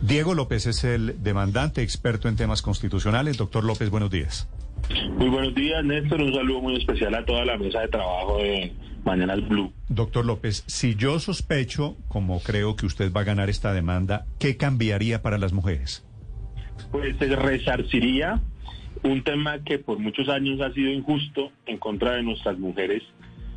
Diego López es el demandante experto en temas constitucionales. Doctor López, buenos días. Muy buenos días, Néstor. Un saludo muy especial a toda la mesa de trabajo de Mañanas Blue. Doctor López, si yo sospecho, como creo que usted va a ganar esta demanda, ¿qué cambiaría para las mujeres? Pues se resarciría un tema que por muchos años ha sido injusto en contra de nuestras mujeres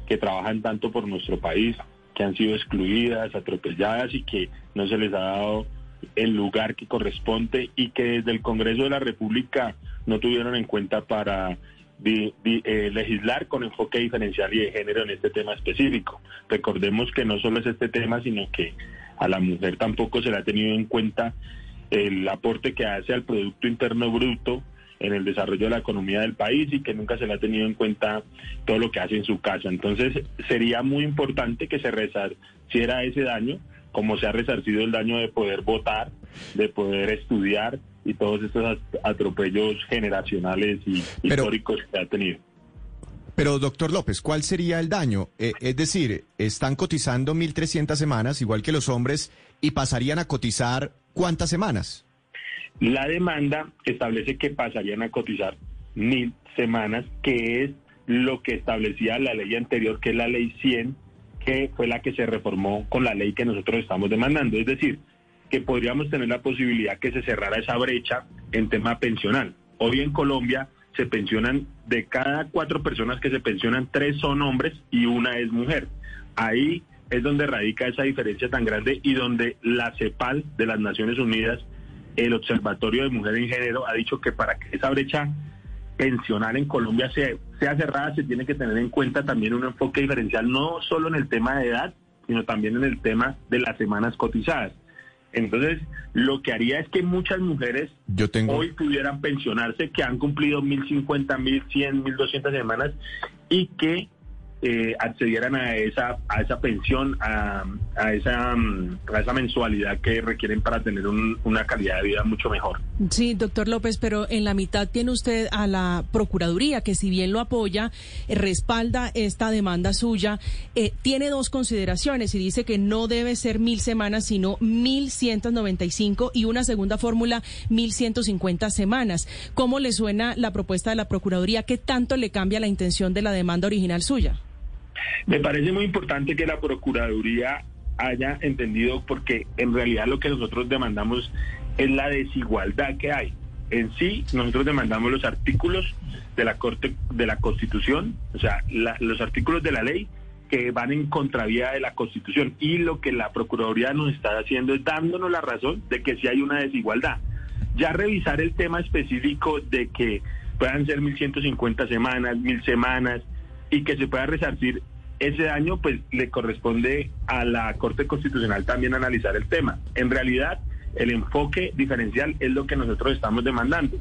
que trabajan tanto por nuestro país, que han sido excluidas, atropelladas y que no se les ha dado el lugar que corresponde y que desde el Congreso de la República no tuvieron en cuenta para eh, legislar con enfoque diferencial y de género en este tema específico. Recordemos que no solo es este tema, sino que a la mujer tampoco se le ha tenido en cuenta el aporte que hace al Producto Interno Bruto en el desarrollo de la economía del país y que nunca se le ha tenido en cuenta todo lo que hace en su casa. Entonces sería muy importante que se resarciera ese daño como se ha resarcido el daño de poder votar, de poder estudiar y todos estos atropellos generacionales y históricos que ha tenido. Pero, doctor López, ¿cuál sería el daño? Eh, es decir, están cotizando 1.300 semanas, igual que los hombres, y pasarían a cotizar cuántas semanas? La demanda establece que pasarían a cotizar mil semanas, que es lo que establecía la ley anterior, que es la ley 100 que fue la que se reformó con la ley que nosotros estamos demandando. Es decir, que podríamos tener la posibilidad que se cerrara esa brecha en tema pensional. Hoy en Colombia se pensionan, de cada cuatro personas que se pensionan, tres son hombres y una es mujer. Ahí es donde radica esa diferencia tan grande y donde la CEPAL de las Naciones Unidas, el Observatorio de Mujer en Género, ha dicho que para que esa brecha pensional en Colombia sea, sea cerrada, se tiene que tener en cuenta también un enfoque diferencial, no solo en el tema de edad, sino también en el tema de las semanas cotizadas. Entonces, lo que haría es que muchas mujeres hoy pudieran pensionarse, que han cumplido 1.050, 1.100, 1.200 semanas y que eh, accedieran a esa a esa pensión, a, a, esa, mm, a esa mensualidad que requieren para tener una calidad de vida mucho mejor. Sí, doctor López, pero en la mitad tiene usted a la Procuraduría, que si bien lo apoya, eh, respalda esta demanda suya, eh, tiene dos consideraciones y dice que no debe ser mil semanas, sino mil ciento noventa y cinco y una segunda fórmula, mil ciento cincuenta semanas. ¿Cómo le suena la propuesta de la Procuraduría? ¿Qué tanto le cambia la intención de la demanda original suya? Me parece muy importante que la Procuraduría haya entendido porque en realidad lo que nosotros demandamos es la desigualdad que hay. En sí, nosotros demandamos los artículos de la Corte de la Constitución, o sea, los artículos de la ley que van en contravía de la Constitución y lo que la Procuraduría nos está haciendo es dándonos la razón de que sí hay una desigualdad. Ya revisar el tema específico de que puedan ser 1.150 semanas, 1.000 semanas y que se pueda resarcir ese daño pues le corresponde a la Corte Constitucional también analizar el tema. En realidad, el enfoque diferencial es lo que nosotros estamos demandando.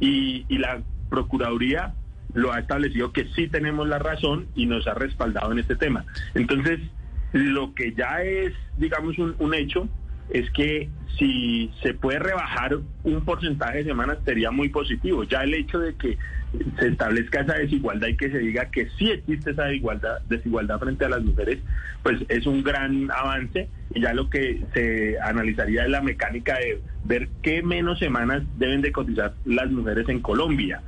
Y, la Procuraduría lo ha establecido que sí tenemos la razón y nos ha respaldado en este tema. Entonces, lo que ya es, digamos, un hecho es que si se puede rebajar un porcentaje de semanas sería muy positivo. Ya el hecho de que se establezca esa desigualdad y que se diga que sí existe esa desigualdad, desigualdad frente a las mujeres, pues es un gran avance y ya lo que se analizaría es la mecánica de ver qué menos semanas deben de cotizar las mujeres en Colombia.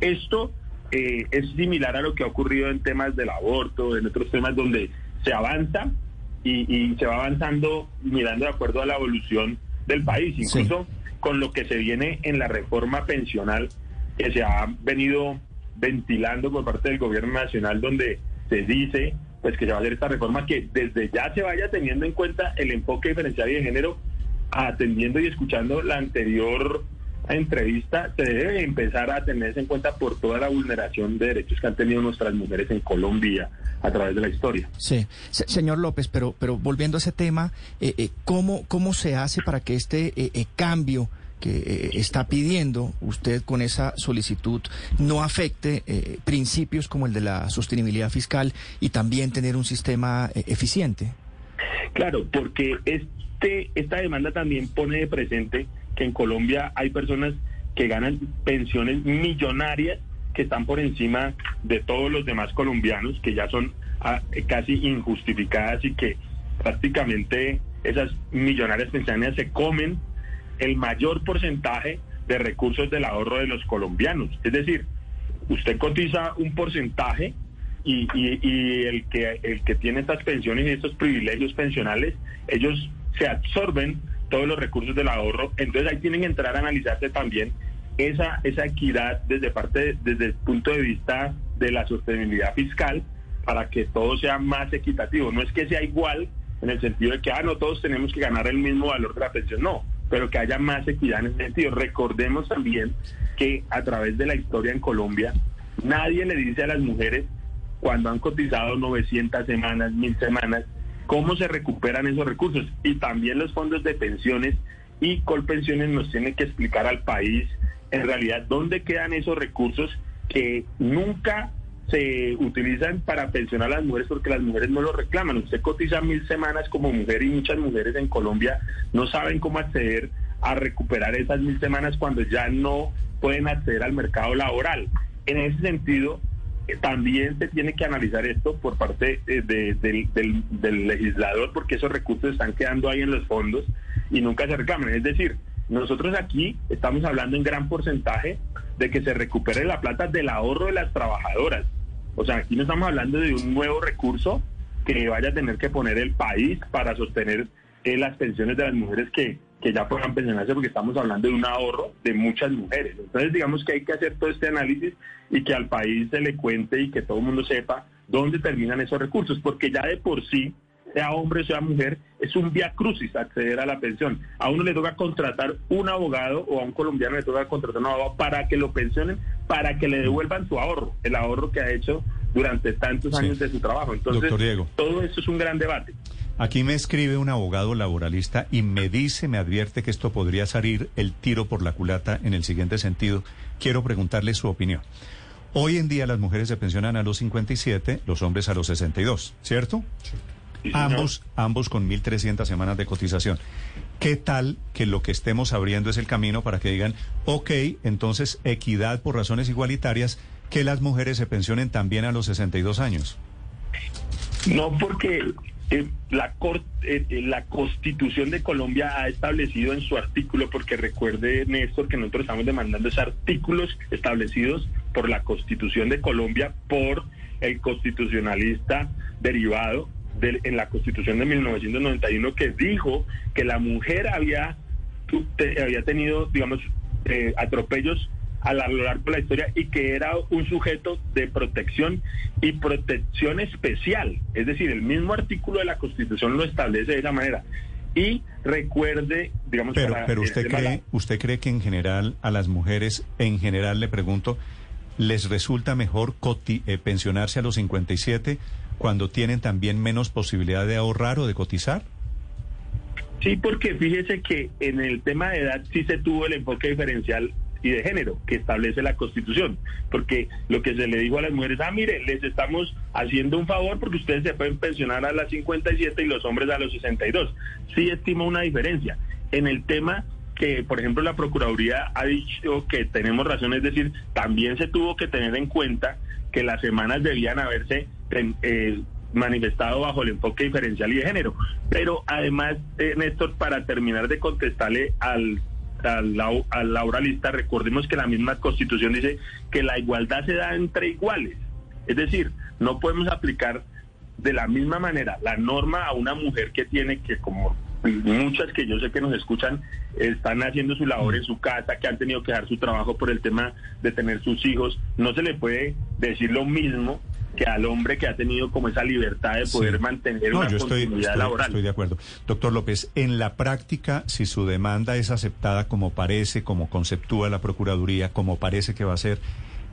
Esto eh, es similar a lo que ha ocurrido en temas del aborto, en otros temas donde se avanza y, se va avanzando mirando de acuerdo a la evolución del país, incluso con lo que se viene en la reforma pensional que se ha venido ventilando por parte del gobierno nacional, donde se dice pues que se va a hacer esta reforma que desde ya se vaya teniendo en cuenta el enfoque diferencial y de género, atendiendo y escuchando la anterior entrevista, se debe empezar a tenerse en cuenta por toda la vulneración de derechos que han tenido nuestras mujeres en Colombia a través de la historia. Sí, señor López, pero, pero volviendo a ese tema, eh, eh, ¿cómo, ¿cómo se hace para que este eh, cambio que está pidiendo usted con esa solicitud no afecte principios como el de la sostenibilidad fiscal y también tener un sistema eficiente? Claro, porque este, esta demanda también pone de presente en Colombia hay personas que ganan pensiones millonarias que están por encima de todos los demás colombianos, que ya son ah, casi injustificadas y que prácticamente esas millonarias pensiones se comen el mayor porcentaje de recursos del ahorro de los colombianos. Es decir, usted cotiza un porcentaje y, y, el que el que tiene estas pensiones y estos privilegios pensionales, ellos se absorben todos los recursos del ahorro. Entonces ahí tienen que entrar a analizarse también esa, esa equidad desde parte desde el punto de vista de la sostenibilidad fiscal para que todo sea más equitativo. No es que sea igual en el sentido de que ah no todos tenemos que ganar el mismo valor de la pensión, no, pero que haya más equidad en ese sentido. Recordemos también que a través de la historia en Colombia nadie le dice a las mujeres cuando han cotizado 900 semanas, 1000 semanas, cómo se recuperan esos recursos. Y también los fondos de pensiones y colpensiones nos tienen que explicar al país en realidad dónde quedan esos recursos que nunca se utilizan para pensionar a las mujeres porque las mujeres no lo reclaman. Usted cotiza mil semanas como mujer y muchas mujeres en Colombia no saben cómo acceder a recuperar esas mil semanas cuando ya no pueden acceder al mercado laboral. En ese sentido, también se tiene que analizar esto por parte eh, del, legislador porque esos recursos están quedando ahí en los fondos y nunca se reclaman. Es decir, nosotros aquí estamos hablando en gran porcentaje de que se recupere la plata del ahorro de las trabajadoras. O sea, aquí no estamos hablando de un nuevo recurso que vaya a tener que poner el país para sostener eh, las pensiones de las mujeres que que ya puedan pensionarse porque estamos hablando de un ahorro de muchas mujeres. Entonces digamos que hay que hacer todo este análisis y que al país se le cuente y que todo el mundo sepa dónde terminan esos recursos, porque ya de por sí, sea hombre o sea mujer, es un vía crucis acceder a la pensión. A uno le toca contratar un abogado o a un colombiano le toca contratar un abogado para que lo pensionen, para que le devuelvan su ahorro, el ahorro que ha hecho durante tantos años de su trabajo. Entonces, todo esto es un gran debate. Aquí me escribe un abogado laboralista y me dice, me advierte que esto podría salir el tiro por la culata en el siguiente sentido. Quiero preguntarle su opinión. Hoy en día las mujeres se pensionan a los 57, los hombres a los 62, ¿cierto? ambos, ambos con 1.300 semanas de cotización. ¿Qué tal que lo que estemos abriendo es el camino para que digan, ok, entonces equidad por razones igualitarias, que las mujeres se pensionen también a los 62 años? No, porque eh, la, eh, eh, la Constitución de Colombia ha establecido en su artículo, porque recuerde Néstor que nosotros estamos demandando esos artículos establecidos por la Constitución de Colombia, por el constitucionalista derivado en la Constitución de 1991 que dijo que la mujer había, había tenido, digamos, atropellos a lo largo de la historia y que era un sujeto de protección y protección especial. Es decir, el mismo artículo de la Constitución lo establece de esa manera. Y recuerde, digamos... Pero, pero usted, cree, ¿usted cree que en general a las mujeres, en general le pregunto, les resulta mejor eh, pensionarse a los 57 cuando tienen también menos posibilidad de ahorrar o de cotizar? Sí, porque fíjese que en el tema de edad sí se tuvo el enfoque diferencial y de género que establece la Constitución. Porque lo que se le dijo a las mujeres, ah, mire, les estamos haciendo un favor porque ustedes se pueden pensionar a las 57 y los hombres a los 62. Sí estima una diferencia. En el tema que, por ejemplo, la Procuraduría ha dicho que tenemos razón, es decir, también se tuvo que tener en cuenta que las semanas debían haberse eh, manifestado bajo el enfoque diferencial y de género. Pero además, eh, Néstor, para terminar de contestarle al al, al laboralista, recordemos que la misma constitución dice que la igualdad se da entre iguales. Es decir, no podemos aplicar de la misma manera la norma a una mujer que tiene que, como muchas que yo sé que nos escuchan, están haciendo su labor en su casa, que han tenido que dar su trabajo por el tema de tener sus hijos. No se le puede decir lo mismo que al hombre que ha tenido como esa libertad de poder mantener una continuidad laboral. Estoy de acuerdo. Doctor López, en la práctica, si su demanda es aceptada como parece, como conceptúa la Procuraduría, como parece que va a ser,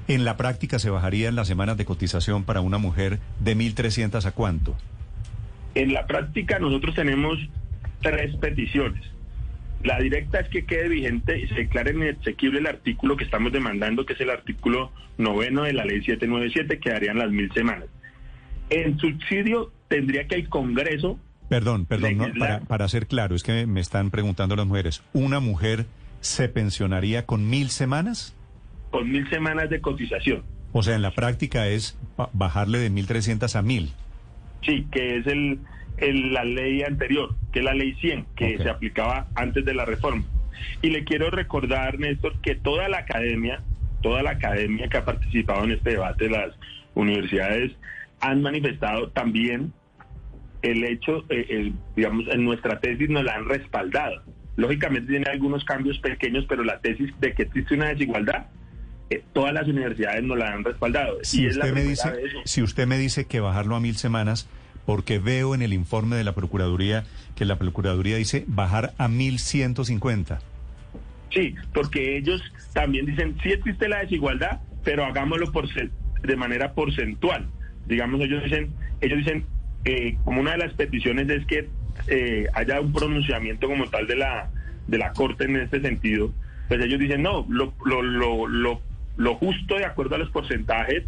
¿en la práctica se bajarían las semanas de cotización para una mujer de 1.300 a cuánto? En la práctica nosotros tenemos tres peticiones. La directa es que quede vigente y se declare inexequible el artículo que estamos demandando, que es el artículo noveno de la ley 797, que darían las mil semanas. En subsidio tendría que el Congreso... Perdón, perdón, para, para ser claro, es que me están preguntando las mujeres, ¿una mujer se pensionaría con mil semanas? Con mil semanas de cotización. O sea, en la práctica es bajarle de 1.300 a 1.000. Sí, que es el, la ley anterior, que es la ley 100, que se aplicaba antes de la reforma. Y le quiero recordar, Néstor, que toda la academia, toda la academia que ha participado en este debate, las universidades han manifestado también el hecho, eh, digamos, en nuestra tesis nos la han respaldado. Lógicamente tiene algunos cambios pequeños, pero la tesis de que existe una desigualdad, eh, todas las universidades nos la han respaldado. Si, usted me dice, si usted me dice que bajarlo a mil semanas, porque veo en el informe de la Procuraduría que la Procuraduría dice bajar a mil ciento cincuenta. Sí, porque ellos también dicen, sí existe la desigualdad, pero hagámoslo por de manera porcentual. Digamos, ellos dicen, ellos dicen, eh, como una de las peticiones es que eh, haya un pronunciamiento como tal de la, de la Corte en este sentido, pues ellos dicen, no, lo, lo, lo, lo, lo justo de acuerdo a los porcentajes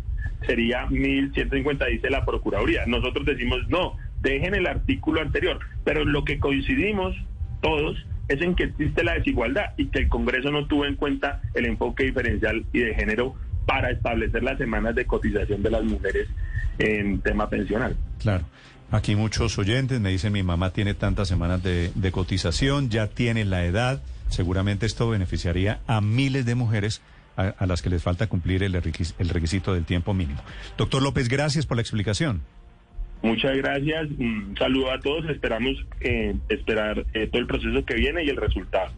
sería 1.150, dice la Procuraduría. Nosotros decimos, no, dejen el artículo anterior, pero lo que coincidimos todos es en que existe la desigualdad y que el Congreso no tuvo en cuenta el enfoque diferencial y de género para establecer las semanas de cotización de las mujeres en tema pensional. Claro. Aquí muchos oyentes me dicen mi mamá tiene tantas semanas de, cotización, ya tiene la edad, seguramente esto beneficiaría a miles de mujeres a, las que les falta cumplir el, el requisito del tiempo mínimo. Doctor López, gracias por la explicación. Muchas gracias, un saludo a todos, esperamos eh, esperar eh, todo el proceso que viene y el resultado.